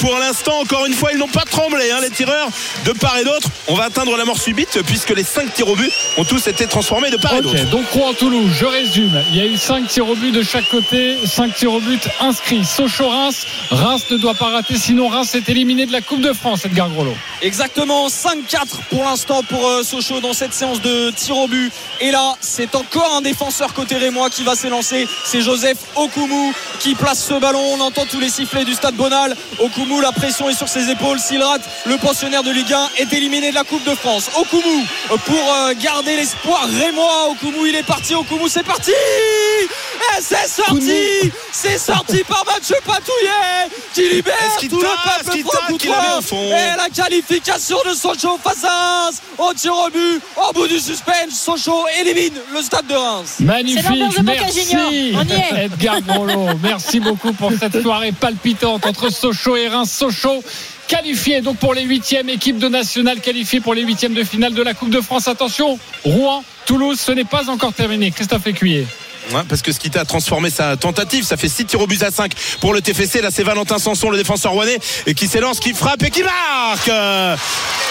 Pour l'instant, encore une fois, ils n'ont pas tremblé, hein, les tireurs de part et d'autre. On va atteindre la mort subite puisque les 5 tirs au but ont tous été transformés de part et d'autre. Donc Rouen-Toulouse, je résume. Il y a eu 5 tirs au but de chaque côté, 5 tirs au but inscrits. Sochaux-Reims, Reims ne doit pas rater, sinon Reims est éliminé de la Coupe de France, Edgar Grolo. Exactement, 5-4 pour l'instant pour euh, Sochaux dans cette séance de tir au but. Et là, c'est encore un défenseur côté Rémois qui va s'élancer. C'est Joseph Okumu qui place ce ballon. On entend tous les sifflets du stade Bonal. Okumu, la pression est sur ses épaules. S'il rate, le pensionnaire de Ligue 1 est éliminé de la Coupe de France. Okumu euh, pour euh, garder l'espoir Rémois. Okumu, il est parti. Okumu, c'est parti Et c'est sorti. C'est sorti par Mathieu Patouillet qui libère qu'il tout le peuple qu'il tape franc qu'il avait au fond Et la qualification de Sochaux face à Reims. Au tir au but au bout du suspense Sochaux élimine le stade de Reims. Magnifique, merci. Edgar Grolo. Merci beaucoup pour cette soirée palpitante entre Sochaux et Reims. Sochaux qualifié donc pour les huitièmes, équipe de nationale qualifiée pour les huitièmes de finale de la Coupe de France. Attention, Rouen, Toulouse, ce n'est pas encore terminé. Christophe Écuyer. Ouais, parce que Skita a transformé sa tentative. Ça fait 6 tirs au but à 5 pour le TFC. Là, c'est Valentin Sanson, le défenseur rouennais, et qui s'élance, qui frappe et qui marque. Euh,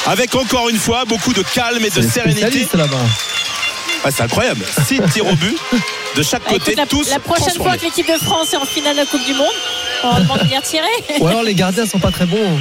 Avec encore une fois beaucoup de calme et de sérénité. Ah, c'est incroyable. 6 tirs au but de chaque Bah, côté, écoute, la, tous la prochaine fois que l'équipe de France est en finale de la Coupe du Monde, on de tirer. Ou alors les gardiens sont pas très bons.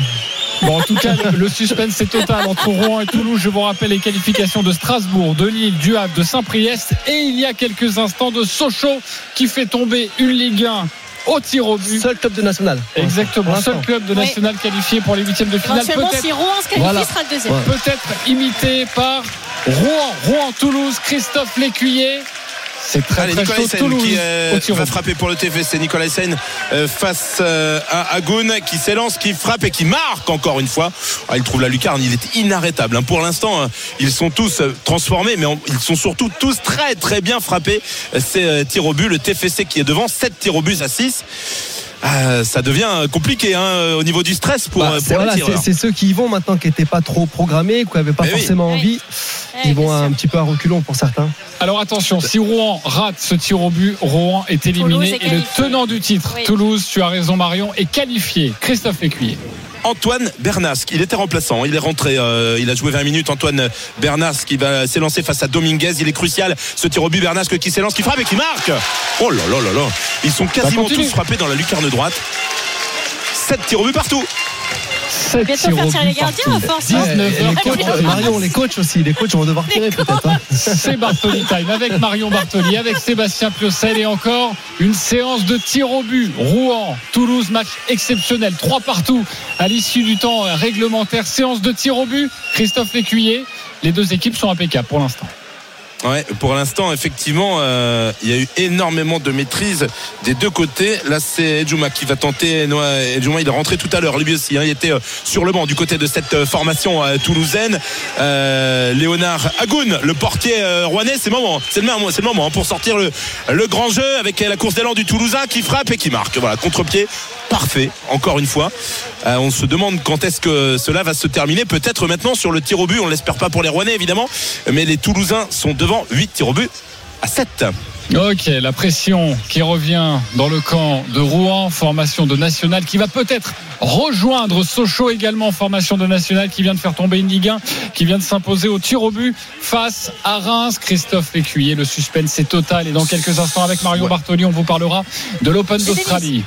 Bon, en tout cas, le- le suspense est total entre Rouen et Toulouse. Je vous rappelle les qualifications de Strasbourg, de Lille, du Havre, de Saint-Priest et il y a quelques instants de Sochaux qui fait tomber une Ligue 1 au tir au but. Seul club de national. Exactement, seul club de Oui. national qualifié pour les huitièmes de finale. Peut-être si Rouen se qualifie, Voilà. sera le deuxième. Ouais. peut-être imité par Rouen, Rouen, Toulouse, Christophe Lécuyer. C'est très Allez, très Nicolas chaud. Toulouse qui euh, va frapper pour le TFC. Nicolas euh, face euh, à Agoun qui s'élance, qui frappe et qui marque encore une fois. Ah, il trouve la lucarne, il est inarrêtable. hein. Pour l'instant, ils sont tous transformés, mais ils sont surtout tous très très bien frappés. Euh, C'est euh, tir au but, le TFC qui est devant, 7 tirs au but à 6. Ah, ça devient compliqué hein, au niveau du stress pour, Bah, euh, c'est pour voilà, les c'est- ceux qui y vont maintenant qui n'étaient pas trop programmés, qui n'avaient pas forcément Oui. envie. Ils vont sûr. un petit peu à reculons pour certains. Alors attention, si Rouen rate ce tir au but, Rouen est éliminé est et le tenant du titre, Oui. Toulouse, tu as raison Marion, est qualifié. Christophe Lécuyer. Antoine Bernasque. Il était remplaçant. Il est rentré. euh, il a joué 20 minutes. Antoine Bernasque qui va s'élancer face à Dominguez. Il est crucial. Ce tir au but. Bernasque qui s'élance, qui frappe et qui marque. Oh là là là là. Ils sont quasiment continue. tous frappés dans la lucarne droite. 7 tirs au but partout. Sept Bientôt tirs faire tirer les gardiens partout. à force. 19 Et les heures. coachs, euh, Marion, les coachs aussi, les coachs vont devoir tirer peut-être. hein. C'est Bartoli Time avec Marion Bartoli, avec Sébastien Piocel et encore une séance de tir au but. Rouen, Toulouse, match exceptionnel. Trois partout à l'issue du temps réglementaire. Séance de tir au but. Christophe Lécuyer. Les deux équipes sont impeccables pour l'instant. Ouais, pour l'instant, effectivement, euh, il y a eu énormément de maîtrise des deux côtés. Là, c'est Edjouma qui va tenter. Noah Edjouma, il est rentré tout à l'heure, lui aussi. hein. il était euh, sur le banc du côté de cette euh, formation toulousaine. Léonard Agoun, le portier rouennais, c'est le moment. C'est le moment, hein, pour sortir le, grand jeu avec la course d'élan du Toulousain qui frappe et qui marque. Voilà, contre-pied parfait, encore une fois. On se demande quand est-ce que cela va se terminer. Peut-être maintenant sur le tir au but. On ne l'espère pas pour les Rouennais, évidemment. Mais les Toulousains sont devant 8 tirs au but à 7. Ok, la pression qui revient dans le camp de Rouen, formation de National qui va peut-être rejoindre Sochaux également, formation de National qui vient de faire tomber une Ligue 1, qui vient de s'imposer au tir au but face à Reims. Christophe Lécuyer, le suspense est total et dans quelques instants avec Mario Ouais. Bartoli, on vous parlera de l'Open d'Australie.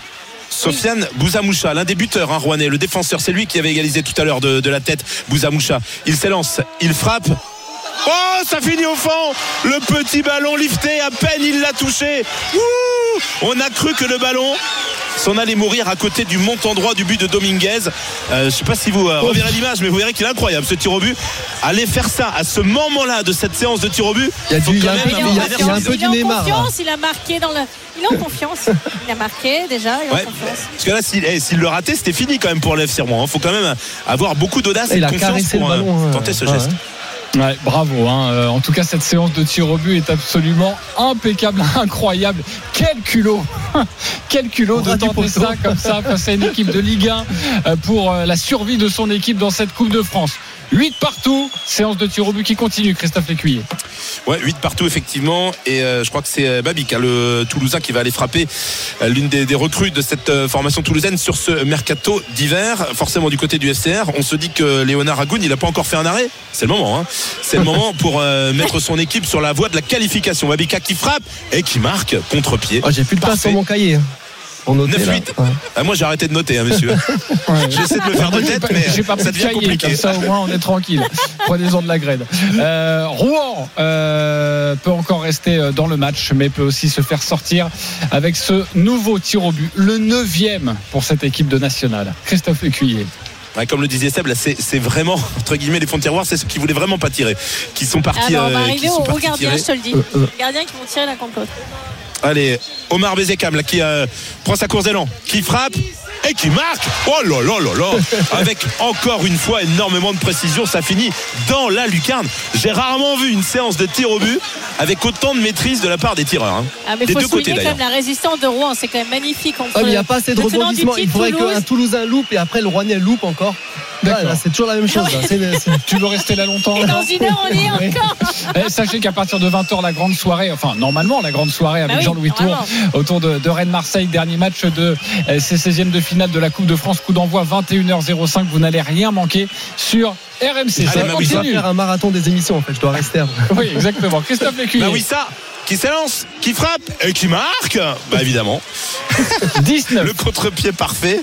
Sofiane Bouzamoucha, l'un des buteurs hein, rouennais, le défenseur, c'est lui qui avait égalisé tout à l'heure de, de la tête. Bouzamoucha, il s'élance, il frappe. Oh, ça finit au fond Le petit ballon lifté, à peine il l'a touché. Ouh On a cru que le ballon s'en allait mourir à côté du montant droit du but de Dominguez. Euh, je ne sais pas si vous euh, reverrez l'image, mais vous verrez qu'il est incroyable ce tir au but. Aller faire ça à ce moment-là de cette séance de tir au but. Il y a faut du- il y a Il y il y un peu du Neymar, il marqué dans le. Il est en confiance. Il a marqué déjà, il en confiance. Parce que là, s'il eh, s'il le ratait, c'était fini quand même pour l'FC Rouen. Il faut quand même avoir beaucoup d'audace et de confiance pour euh, hein. tenter ce Ouais, geste. Ouais. Bravo. hein. Euh, En tout cas, cette séance de tir au but est absolument impeccable, incroyable. Quel culot Quel culot de tenter ça comme ça face à une équipe de Ligue 1 euh, pour euh, la survie de son équipe dans cette Coupe de France. 8 partout, séance de tir au but qui continue, Christophe Lécuyer. Ouais, 8 partout effectivement. Et euh, je crois que c'est euh, Babic, hein, le Toulousain, qui va aller frapper euh, l'une des, des recrues de cette formation toulousaine sur ce mercato d'hiver. Forcément du côté du FCR, on se dit que Léonard Agoun, il n'a pas encore fait un arrêt. C'est le moment. Hein. C'est le moment pour euh, mettre son équipe sur la voie de la qualification. Babika qui frappe et qui marque contre-pied. Oh, J'ai plus de place sur mon cahier. Pour noter, 9-8. là. Ouais. Ah, moi j'ai arrêté de noter, hein, monsieur. J'essaie de me faire de J'ai tête, pas, mais j'ai pas ça pris de devient cahier, compliqué. comme ça au moins on est tranquille. Prenez-en de la graine. Euh, Rouen euh, peut encore rester euh, dans le match, mais peut aussi se faire sortir avec ce nouveau tir au but, le neuvième pour cette équipe de nationale. Christophe Lécuyer. Ouais, comme le disait Seb, là, c'est vraiment, entre guillemets, les fonds de tiroir, c'est ceux qui voulaient vraiment pas tirer, qui sont Ah partis. non, on va euh, arriver au, au gardien, tirer. je te le dis. Euh, euh. Les gardiens qui vont tirer l'un contre. Allez, Omar Bezekam là, qui euh, prend sa course d'élan, qui frappe et qui marque. Oh là là là là Avec encore une fois énormément de précision, ça finit dans la lucarne. J'ai rarement vu une séance de tir au but avec autant de maîtrise de la part des tireurs. hein. Ah, mais Des faut deux côtés d'ailleurs. la résistance de Rouen, c'est quand même magnifique. Entre Ah, mais il n'y a pas assez de le tenant du rebondissement. Il faudrait Toulouse. qu'un Toulousain loupe et après le Rouennais loupe encore. D'accord. c'est toujours la même chose. là. C'est- Tu veux rester là longtemps Et dans une heure, on y est encore. Eh, Sachez qu'à partir de 20h, la grande soirée, enfin normalement la grande soirée avec Bah oui, Jean-Louis Tour autour de, de Rennes-Marseille, dernier match de euh, ces 16e de finale de la Coupe de France, coup d'envoi 21h05. Vous n'allez rien manquer sur RMC. Allez, Ça continue. faire un marathon des émissions en fait. Je dois rester. Oui, exactement. Christophe Lécuyer. Bah oui, ça qui s'élance, qui frappe et qui marque. Bah évidemment. 19. Le contre-pied parfait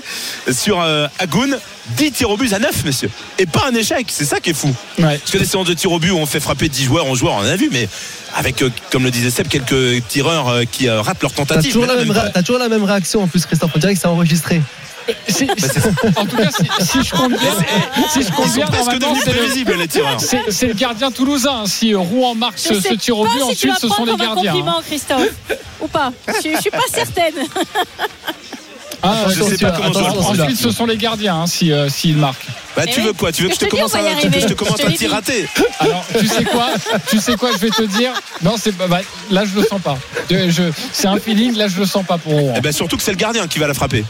sur euh, Agoun. 10 tirs au but à 9, messieurs. Et pas un échec, c'est ça qui est fou. Ouais. Parce que des séances de tir au but où on fait frapper 10 joueurs, 11 joueurs, on en a vu, mais avec, euh, comme le disait Seb, quelques tireurs euh, qui euh, ratent leur T'as tentative. toujours, Mais la même t'as toujours la même réaction en plus, Christophe. On dirait que c'est enregistré. Si- en tout cas, si, si je compte bien, si je compte Ils sont bien, presque normalement, devenus c'est le- prévisibles, les tireurs. c'est c'est le gardien toulousain. Si Rouen marque Je ce, tir au but, ensuite ce sont les gardiens. hein. compliment, Christophe. Ou pas je, je suis pas certaine. Ah, Je sais pas comment je le prends, Ensuite, ce sont les gardiens hein, si, euh, s'ils marquent. Bah, tu veux quoi? Tu veux que Je te commence un, tir raté Alors, tu sais quoi? Tu sais quoi? Je vais te dire. Non, c'est pas. bah, là, je le sens pas. Je- c'est un feeling. Là, je le sens pas pour. Eh ben surtout que c'est le gardien qui va la frapper.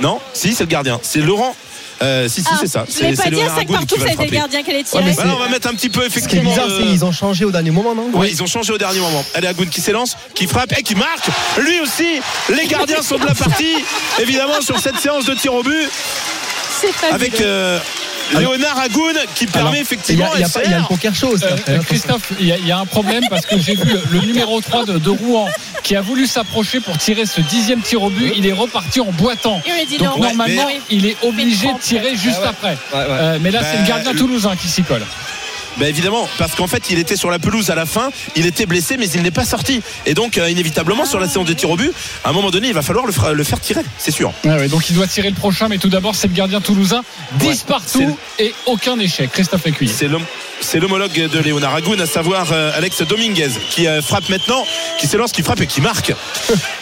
Non? Si, c'est le gardien. C'est Laurent. Euh, si, si, Ah, c'est ça. C'est pas dire Léonard ça que Agoun partout qui va ça a été gardien qui allait Ouais, tirer. mais Bah là, on va mettre un petit peu Ce qui est effectivement. bizarre, euh, c'est qu'ils ont changé au dernier moment, non? Oui, ils ont changé au dernier moment. Allez, Agoun qui s'élance, qui frappe et qui marque. Lui aussi, les gardiens sont de la partie. Évidemment, sur cette séance de tir au but, C'est avec euh, Léonard Agoun qui permet Alors, Il y, effectivement il y a y le poker show aussi. Euh, Christophe, il y, a- il y a un problème parce que j'ai vu le, numéro 3 de, de Rouen qui a voulu s'approcher pour tirer ce dixième tir au but. Il est reparti en boitant. Donc normalement, mais- il est obligé de tirer juste Ah ouais. après. Ouais, ouais. Euh, mais là, c'est le Bah, gardien le- toulousain qui s'y colle. Ben évidemment, parce qu'en fait, il était sur la pelouse à la fin, il était blessé, mais il n'est pas sorti. Et donc, euh, inévitablement, sur la séance de tir au but, à un moment donné, il va falloir le, faire tirer, c'est sûr. Ouais, donc il doit tirer le prochain, mais tout d'abord, c'est le gardien toulousain. 10 Ouais, partout et aucun échec. Christophe Écuyer. C'est l'homme. C'est l'homologue de Léonard Agoun, à savoir euh, Alex Dominguez, qui euh, frappe maintenant, qui s'élance, qui frappe et qui marque.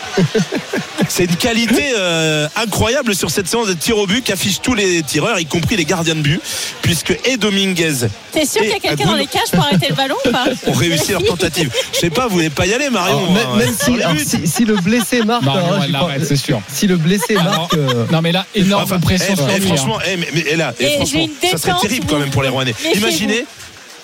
C'est une qualité euh, incroyable sur cette séance de tir au but qu'affichent tous les tireurs, y compris les gardiens de but, puisque et Dominguez T'es sûr qu'il y a quelqu'un dans les cages pour arrêter le ballon ou pas ont réussi leur tentative. Je sais pas, vous voulez pas y aller, Marion Alors, même, hein, même si, le alors, but. si, si le blessé marque, Marion, alors, elle je l'arrête, pense- c'est sûr. si le blessé Alors, marque, euh, Non, mais là, énorme Enfin, pression eh, sur eh, lui. hein. franchement, eh, mais, mais- et là, et Et j'ai franchement, une ça serait terrible quand même pour les Rouennais. Imaginez.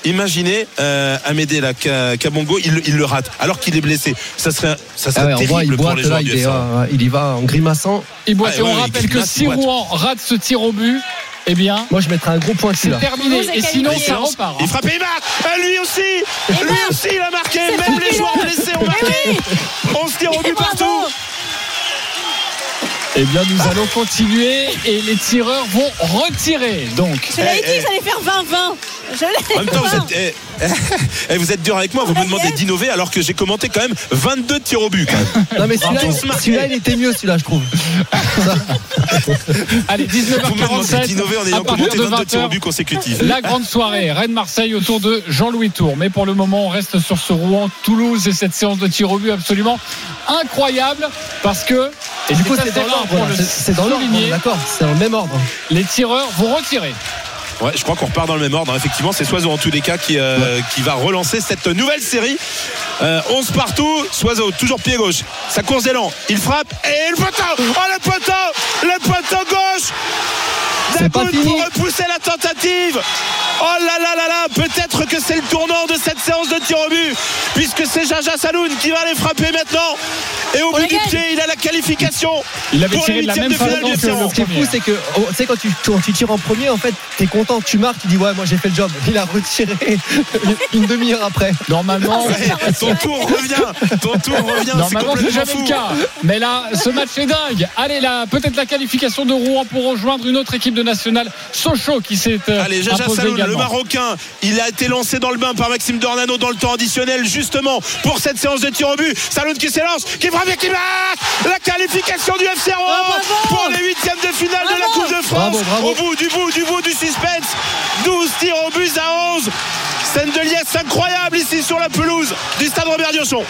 Imaginez euh, Amédée là, Ka- Kabongo, il, il le rate alors qu'il est blessé. Ça serait, ça ah serait ouais, voit, il terrible pour boite les là, joueurs il, est, ouais, ouais, y va en grimaçant. Il boite. Ouais, et on ouais, rappelle que si. Rouen rate ce tir au but, eh bien, Moi, je mettrais un gros point dessus c'est là. terminé. Et sinon, ça repart. hein. Il frappe et il marque Ah, Lui aussi Lui aussi il a marqué Même les joueurs blessés ont marqué On se tire au but bravo. partout Eh bien, nous allons continuer et les tireurs vont retirer. Donc, Je l'avais Eh, dit eh. que ça allait faire 20-20. Je En même temps, vous êtes, eh, eh, vous êtes dur avec moi, vous me demandez d'innover alors que j'ai commenté quand même 22 tirs au but. quand même. Non, mais celui-là, marqués. celui-là, il était mieux, celui-là, je trouve. allez, Vous me demandez 19h47. d'innover en à ayant partir commenté de 22 tirs au 20h, but consécutifs. La grande soirée, Rennes-Marseille autour de Jean-Louis Tour. Mais pour le moment, on reste sur ce Rouen-Toulouse et cette séance de tir au but absolument incroyable parce que, et Du coup, c'est dans rare l'ordre. pour là. le C'est c'est dans l'ordre, on souligner, est d'accord, c'est dans le même ordre. les tireurs vont retirer. Ouais, je crois qu'on repart dans le même ordre. hein. Effectivement, c'est Soiseau en tous les cas qui, euh, qui va relancer cette nouvelle série. Euh, 11 partout. Soiseau, toujours pied gauche. Sa course d'élan. Il frappe et le poteau. Oh, le poteau Le poteau gauche C'est pas Dagoud fini. pour repousser la tentative. Oh là là là là Peut-être que c'est le tournant de cette séance de tir au but, puisque c'est Jaja Saloun qui va aller frapper maintenant. Et au On bout du gagne. pied, il a la qualification. Il avait pour tiré les de la même de finale façon du que le FC. Ce qui est fou, c'est que, oh, tu sais, quand tu, quand tu tires en premier, en fait, t'es content, tu marques, tu dis, ouais, moi j'ai fait le job. Il a retiré une, demi-heure après. Normalement, Ouais, ton tour revient. Ton tour revient. Normalement, c'est jamais fou. le cas. Mais là, ce match est dingue. Allez, là, peut-être la qualification de Rouen pour rejoindre une autre équipe de nationale, Sochaux, qui s'est euh, Allez, Jaja Saloun, le. Marocain, il a été lancé dans le bain par Maxime Dornano dans le temps additionnel, justement, pour cette séance de tir au but. Saloun qui s'élance, qui frappe et qui marque La qualification du FC Rouen bravo pour les huitièmes de finale de la. Coupe de France. Bravo, bravo. Au bout du bout du bout du suspense. 12 tirs au but à 11. Scène de liesse incroyable ici sur la pelouse du stade Robert Diochon.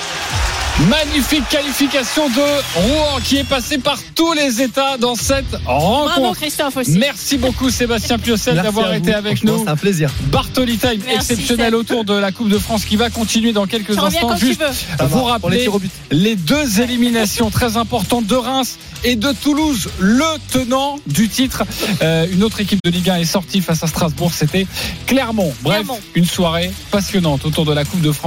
Magnifique qualification de Rouen qui est passé par tous les états dans cette Bravo rencontre. Christophe aussi. Merci beaucoup Sébastien Piocel d'avoir été avec nous. C'est un plaisir. Bartoli Time Merci, exceptionnel Seb. autour de la Coupe de France qui va continuer dans quelques instants. Juste vous les rappeler les deux éliminations très importantes de Reims et de Toulouse, le tenant du titre. Euh, une autre équipe de Ligue 1 est sortie face à Strasbourg, c'était Clermont. Bref, Clermont. une soirée passionnante autour de la Coupe de France.